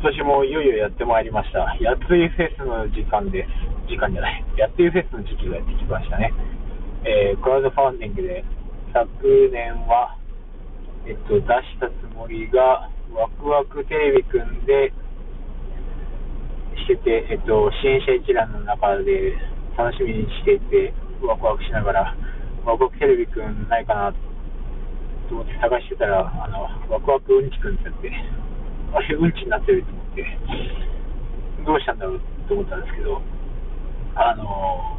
今年もいよいよやってまいりました。やついフェスの時間です。時間じゃない。やついフェスの時期がやってきましたね。えークラウドファンディングで昨年は、えっと、出したつもりが、ワクワクテレビくんでしてて、えっと、支援者一覧の中で楽しみにしていて、ワクワクしながら、ワクワクテレビくんないかなと思って探してたら、あの、ワクワクうんちくんってやって、あれ、うんちになってると思って、どうしたんだろうと思ったんですけど、あの、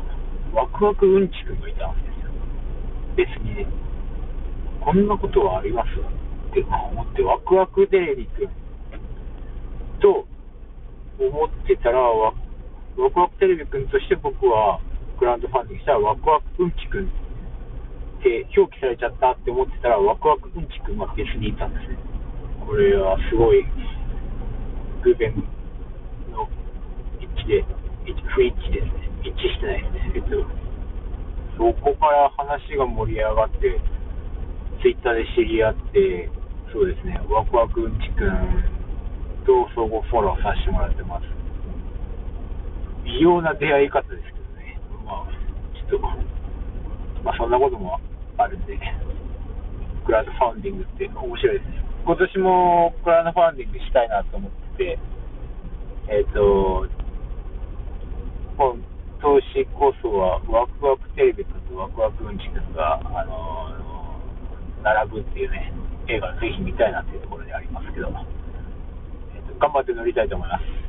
ワクワクうんちくんがいたんですよ。別にね、こんなことはありますって思って、ワクワクテレビくんと思ってたら、ワクワクテレビくんとして僕はクラウドファンディングしたら、ワクワクうんちくんって表記されちゃったって思ってたら、ワクワクうんちくんが別にいたんですね。これはすごい偶然の一致で、不一致ですね。一致してないですね。えっと、そこから話が盛り上がって、ツイッターで知り合って、そうですね、ワクワクうんちくんと相互フォローさせてもらってます。異様な出会い方ですけどね。まあ、ちょっと、まあそんなこともあるんで、クラウドファンディングって面白いですね。今年もクラウドファンディングしたいなと思ってて、えっ、と、今年こそはワクワクテレビくんとワクワクうんちくんが、あの並ぶっていうね、映画ぜひ見たいなっていうところでありますけど、えっと頑張って乗りたいと思います。